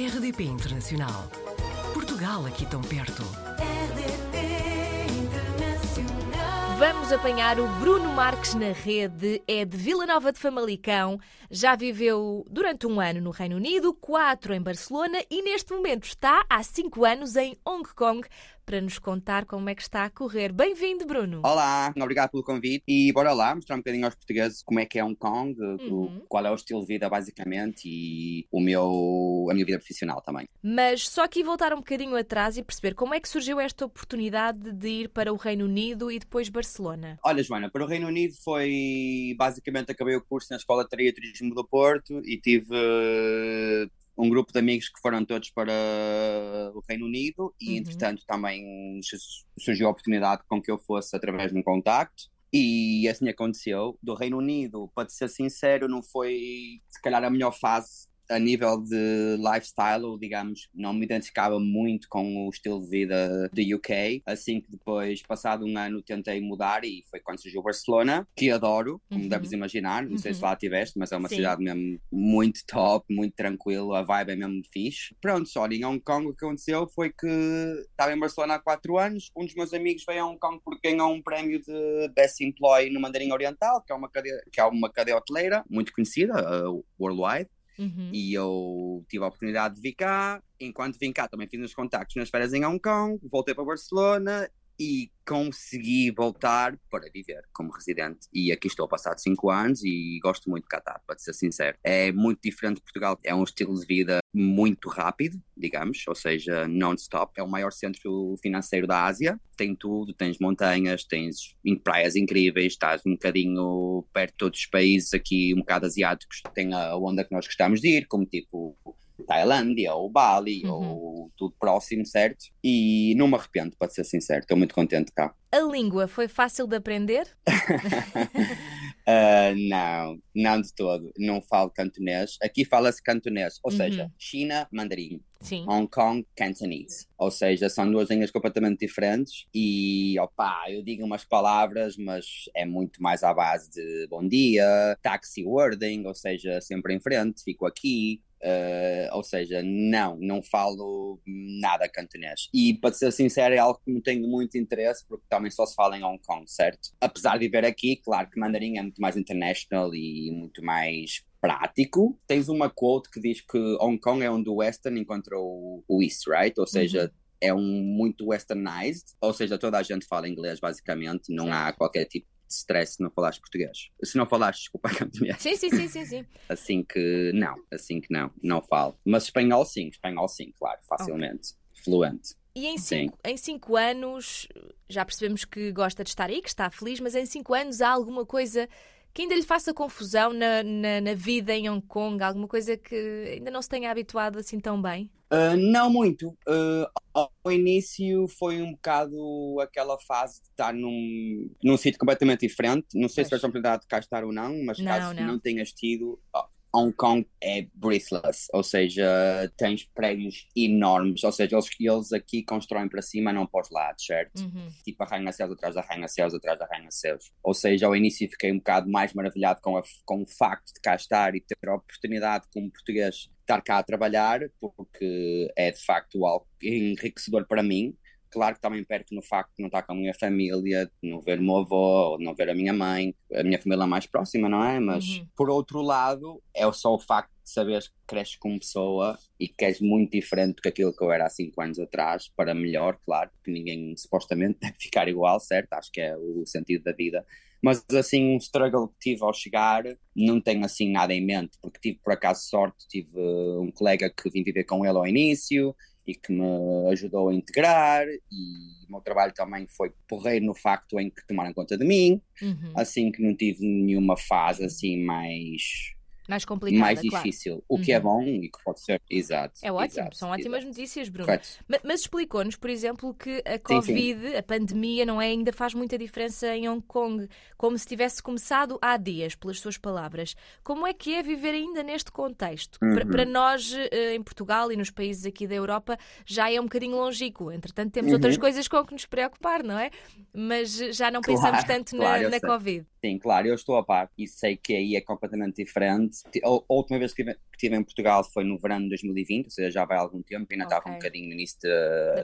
RDP Internacional. Portugal aqui tão perto. RDP Internacional. Vamos apanhar o Bruno Marques na rede, é de Vila Nova de Famalicão, já viveu durante um ano no Reino Unido, quatro em Barcelona e neste momento está há cinco anos em Hong Kong para nos contar como é que está a correr. Bem-vindo, Bruno. Olá, obrigado pelo convite e bora lá mostrar um bocadinho aos portugueses como é que é Hong Kong, Uhum. qual é o estilo de vida basicamente e o meu, a minha vida profissional também. Mas só aqui voltar um bocadinho atrás e perceber como é que surgiu esta oportunidade de ir para o Reino Unido e depois Barcelona. Olha, Joana, para o Reino Unido foi basicamente acabei o curso na Escola de Turismo do Porto e tive um grupo de amigos que foram todos para o Reino Unido e Uhum. entretanto também su- surgiu a oportunidade com que eu fosse através de um contacto. E assim aconteceu. Do Reino Unido, para te ser sincero, não foi se calhar a melhor fase a nível de lifestyle, ou digamos, não me identificava muito com o estilo de vida do UK. Assim que depois, passado um ano, tentei mudar e foi quando surgiu Barcelona, que adoro, como Uhum. deves imaginar. Não sei se Uhum. lá estiveste, mas é uma Sim. cidade mesmo muito top, muito tranquilo, a vibe é mesmo fixe. Pronto, só em Hong Kong o que aconteceu foi que estava em Barcelona há 4 anos, um dos meus amigos veio a Hong Kong porque ganhou um prémio de Best Employee no Mandarim Oriental, que é uma cadeia, que é uma cadeia hoteleira muito conhecida, uh, worldwide. Uhum. E eu tive a oportunidade de vir cá. Enquanto vim cá, também fiz uns contactos nas férias em Hong Kong, voltei para Barcelona e consegui voltar para viver como residente. E aqui estou passado cinco anos e gosto muito de Qatar, para ser sincero. É muito diferente de Portugal, é um estilo de vida muito rápido, digamos, ou seja, non-stop. É o maior centro financeiro da Ásia, tem tudo, tens montanhas, tens praias incríveis, estás um bocadinho perto de todos os países aqui, um bocado asiáticos, tem a onda que nós gostamos de ir, como tipo Tailândia ou Bali Uhum. ou tudo próximo, certo? E não me arrependo, para ser sincero, estou muito contente cá. A língua foi fácil de aprender? Ah, não, não de todo. Não falo cantonês. Aqui fala-se cantonês, ou Uhum. seja, China, mandarim. Sim. Hong Kong, Cantonese. Ou seja, são duas línguas completamente diferentes e, opá, eu digo umas palavras, mas é muito mais à base de bom dia, taxi wording, ou seja, sempre em frente, fico aqui. Eh, ou seja, não, não falo nada cantonês. E para ser sincero, é algo que não tenho muito interesse, porque também só se fala em Hong Kong, certo? Apesar de viver aqui, claro que mandarim é muito mais international e muito mais prático. Tens uma quote que diz que Hong Kong é onde o Western encontrou o- o East, right? Ou seja, é um muito westernized, ou seja, toda a gente fala inglês basicamente, não há qualquer tipo stress se não falares português. Se não falares, desculpa, cantonês. Sim, sim, sim, sim, sim. Assim que não, assim que não, não falo. Mas espanhol sim, espanhol sim, claro, facilmente. Fluente. E em Sim. cinco, em cinco anos, já percebemos que gosta de estar aí, que está feliz, mas em cinco anos há alguma coisa que ainda lhe faça confusão na, na, na vida em Hong Kong? Alguma coisa que ainda não se tenha habituado assim tão bem? Uh, não muito. Uh, ao início foi um bocado aquela fase de estar num, num sítio completamente diferente. Não sei se Pois. tiveste a oportunidade de cá estar ou não, mas Não, caso não. não tenhas tido, ó, Hong Kong é breathless, ou seja, tens prédios enormes, ou seja, eles, eles aqui constroem para cima, não para os lados, certo? Uhum. tipo arranha-céus atrás de arranha-céus atrás de arranha-céus. Ou seja, ao início fiquei um bocado mais maravilhado com, a- com o facto de cá estar e ter a oportunidade como português de estar cá a trabalhar, porque é de facto algo enriquecedor para mim. Claro que também perco no facto de não estar com a minha família, de não ver o meu avô, de não ver a minha mãe, a minha família mais próxima, não é? Mas, Uhum. por outro lado, é só o facto de saberes que cresces como pessoa e que és muito diferente do que aquilo que eu era há cinco anos atrás, para melhor, claro, porque ninguém supostamente deve ficar igual, certo? Acho que é o sentido da vida. Mas assim, um struggle que tive ao chegar, não tenho assim nada em mente, porque tive por acaso sorte, tive um colega que vim viver com ele ao início e que me ajudou a integrar, e o meu trabalho também foi porreiro no facto em que tomaram conta de mim, Uhum. assim que não tive nenhuma fase assim mais Mais complicada, mais claro. difícil, o que é Uhum. bom e que pode ser, exato. É ótimo, exato, são ótimas exato. notícias, Bruno. Correto. Ma- Mas explicou-nos, por exemplo, que a sim. Covid, a pandemia, não é, ainda faz muita diferença em Hong Kong, como se tivesse começado há dias, pelas suas palavras. Como é que é viver ainda neste contexto? Para, Uhum. para nós, eh, em Portugal e nos países aqui da Europa, já é um bocadinho longínquo. Entretanto, temos outras Uhum. coisas com que nos preocupar, não é? Mas já não Claro, pensamos tanto na, claro, na sei. Covid. Sim, claro, eu estou a par e sei que aí é completamente diferente. A última vez que estive em Portugal foi no verão de 2020, ou seja, já vai há algum tempo, ainda estava Ok. um bocadinho no início de-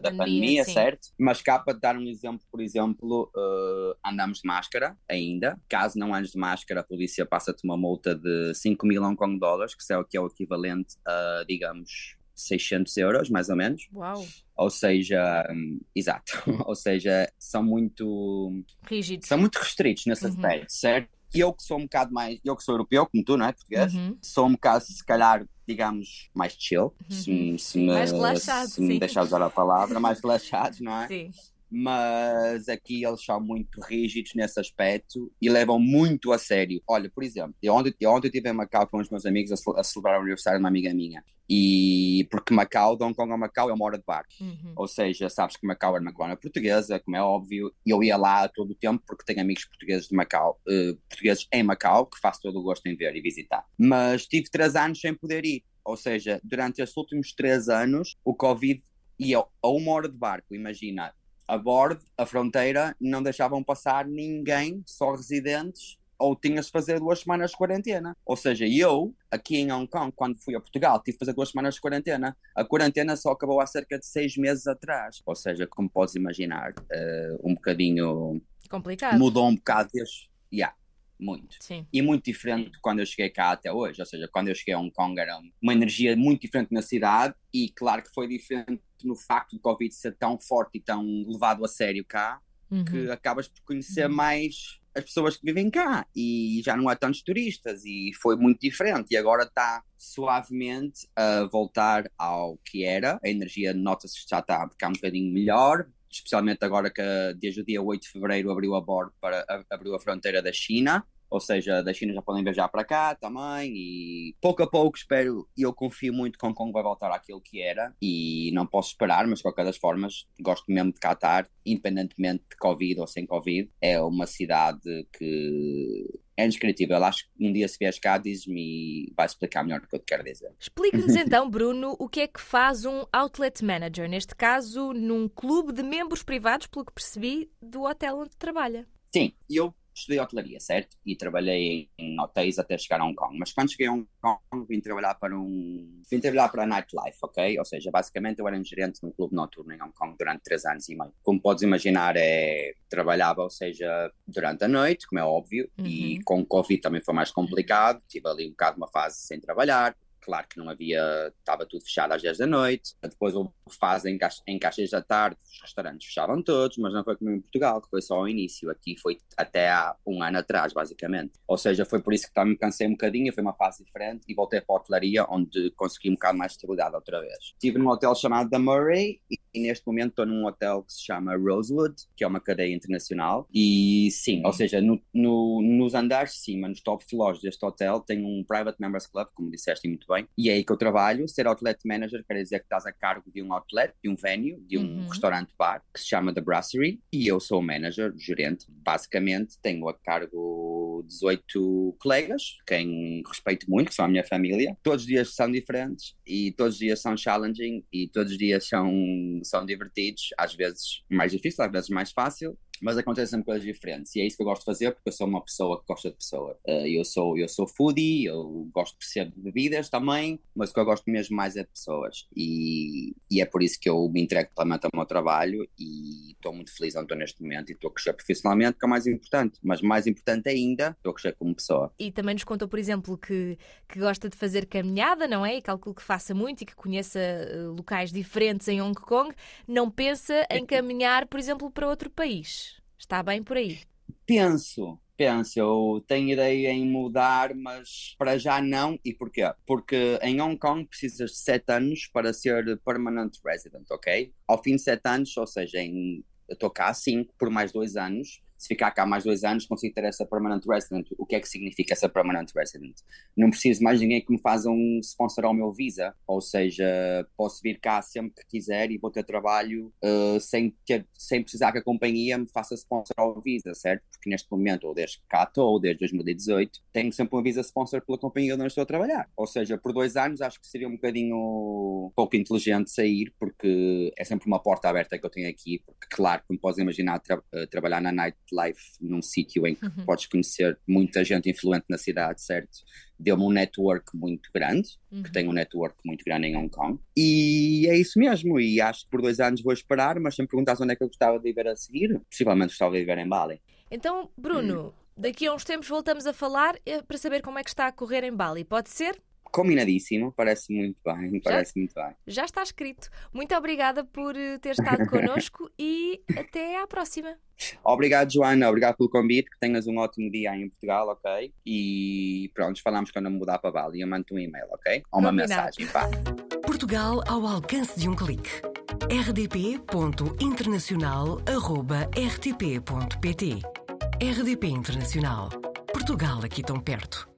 da, pandemia, pandemia, certo? Mas cá para dar um exemplo, por exemplo, eh, andamos de máscara ainda. Caso não andes de máscara, a polícia passa-te uma multa de 5 mil Hong Kong dólares, que é o que é o equivalente a, digamos, 600 euros, mais ou menos. Uau, Ou seja, hum, exato. Ou seja, são muito rígido. são muito restritos nesse Uhum. aspecto, certo? Eu que sou um bocado mais, eu que sou europeu, como tu, não é? Português, Uhum. sou um bocado, se calhar, digamos, mais chill, se, me- se me, Mais relaxado, se me deixar usar a palavra, mais relaxados, não é? Sim. Mas aqui eles são muito rígidos nesse aspecto e levam muito a sério. Olha, por exemplo, eu ontem, eu ontem estive em Macau com os meus amigos a, a celebrar o aniversário de uma amiga minha. E porque Macau, de Hong Kong a Macau é uma hora de barco. Uhum. Ou seja, sabes que Macau é uma colónia portuguesa, como é óbvio, e eu ia lá todo o tempo porque tenho amigos portugueses de Macau, eh, portugueses em Macau, que faço todo o gosto em ver e visitar. Mas tive três anos sem poder ir. Ou seja, durante estes últimos três anos, o Covid ia a uma hora de barco, imagina. A bordo, a fronteira, não deixavam passar ninguém, só residentes, ou tinhas de fazer duas semanas de quarentena. Ou seja, eu, aqui em Hong Kong, quando fui a Portugal, tive de fazer duas semanas de quarentena. A quarentena só acabou há cerca de seis meses atrás. Ou seja, como podes imaginar, eh, um bocadinho. Complicado. mudou um bocado desde. Yeah, muito. Sim. E muito diferente de quando eu cheguei cá até hoje. Ou seja, quando eu cheguei a Hong Kong era uma energia muito diferente na cidade e claro que foi diferente no facto do Covid ser tão forte e tão levado a sério cá Uhum. que acabas por conhecer mais as pessoas que vivem cá. E já não há tantos turistas e foi muito diferente. E agora está suavemente a voltar ao que era, a energia nota-se que já está a ficar um bocadinho melhor, especialmente agora que desde o dia 8 de Fevereiro abriu a bordo para abriu a fronteira da China, ou seja, da China já podem viajar para cá também e pouco a pouco espero e eu confio muito que Hong Kong vai voltar àquilo que era e não posso esperar, mas de qualquer das formas gosto mesmo de Qatar, independentemente de Covid ou sem Covid, é uma cidade que é indescritível. Acho que um dia se vieres cá dizes-me e vai explicar melhor o que eu te quero dizer. Explique-nos então, Bruno, o que é que faz um outlet manager, neste caso num clube de membros privados, pelo que percebi, do hotel onde trabalha. Sim, eu estudei hotelaria, certo? E trabalhei em hotéis até chegar a Hong Kong. Mas quando cheguei a Hong Kong, vim trabalhar para um. Vim trabalhar para a nightlife, ok? Ou seja, basicamente eu era um gerente num clube noturno em Hong Kong durante três anos e meio. Como podes imaginar, é... trabalhava, ou seja, durante a noite, como é óbvio, e Uhum. com o Covid também foi mais complicado. Tive ali um bocado uma fase sem trabalhar. Claro que não havia, estava tudo fechado às 10 da noite. Depois houve fase em 6 da tarde os restaurantes fechavam todos, mas não foi como em Portugal, que foi só ao início. Aqui foi até há um ano atrás, basicamente. Ou seja, foi por isso que também me cansei um bocadinho, foi uma fase diferente e voltei para a hotelaria, onde consegui um bocado mais de estabilidade outra vez. Estive num hotel chamado The Murray e, e neste momento estou num hotel que se chama Rosewood, que é uma cadeia internacional. E sim, ou seja, no, no- nos andares de cima, nos top floors deste hotel, tem um Private Members Club, como disseste muito bem, e é aí que eu trabalho. Ser outlet manager quer dizer que estás a cargo de um outlet, de um venue, de um Uhum. restaurante-bar, que se chama The Brasserie, e eu sou o manager, gerente. Basicamente, tenho a cargo 18 colegas, quem respeito muito, que são a minha família. Todos os dias são diferentes e todos os dias são challenging e todos os dias são, são divertidos, às vezes mais difícil, às vezes mais fácil. Mas acontecem coisas diferentes e é isso que eu gosto de fazer porque eu sou uma pessoa que gosta de pessoa. Eh, eu, sou, eu sou foodie, eu gosto de perceber de bebidas também, mas o que eu gosto mesmo mais é de pessoas. E, e é por isso que eu me entrego totalmente ao meu trabalho e estou muito feliz onde estou neste momento e estou a crescer profissionalmente, que é o mais importante. Mas mais importante ainda, estou a crescer como pessoa. E também nos contou, por exemplo, que, que gosta de fazer caminhada, não é? E calculo que faça muito e que conheça eh, locais diferentes em Hong Kong. Não pensa em caminhar, por exemplo, para outro país. Está bem por aí. Penso, penso, eu tenho ideia em mudar, mas para já não. E porquê? Porque em Hong Kong precisas de sete anos para ser permanent resident, ok? Ao fim de sete anos, ou seja, em, eu estou cá há cinco, por mais dois anos. Se ficar cá mais dois anos, consigo ter essa permanent resident. O que é que significa essa permanent resident? Não preciso mais ninguém que me faça um sponsor ao meu visa, ou seja, posso vir cá sempre que quiser e vou ter trabalho uh, sem, ter, sem precisar que a companhia me faça sponsor ao visa, certo? Porque neste momento, ou desde cá ou desde 2018, tenho sempre uma visa sponsor pela companhia onde eu estou a trabalhar. Ou seja, por dois anos acho que seria um bocadinho pouco inteligente sair, porque é sempre uma porta aberta que eu tenho aqui, porque claro, como podes imaginar, tra uh, trabalhar na night nightlife num sítio em que podes conhecer muita gente influente na cidade, certo? Deu-me um network muito grande, que tenho um network muito grande em Hong Kong. E é isso mesmo. E acho que por dois anos vou esperar, mas se me perguntasse onde é que eu gostava de viver a seguir, possivelmente gostava de viver em Bali. Então, Bruno, daqui a uns tempos voltamos a falar eh, para saber como é que está a correr em Bali. Pode ser? Combinadíssimo, parece muito bem, parece muito bem. Já está escrito. Muito obrigada por eh, ter estado connosco e até à próxima. Obrigado, Joana, obrigado pelo convite, que tenhas um ótimo dia aí em Portugal, ok? E pronto, falamos quando eu me mudar para Bali. Eu mando um e-mail, ok? Ou uma Combinado. mensagem, pá. Portugal ao alcance de um clique. rdp.internacional.rtp.pt RDP Internacional. Portugal aqui tão perto.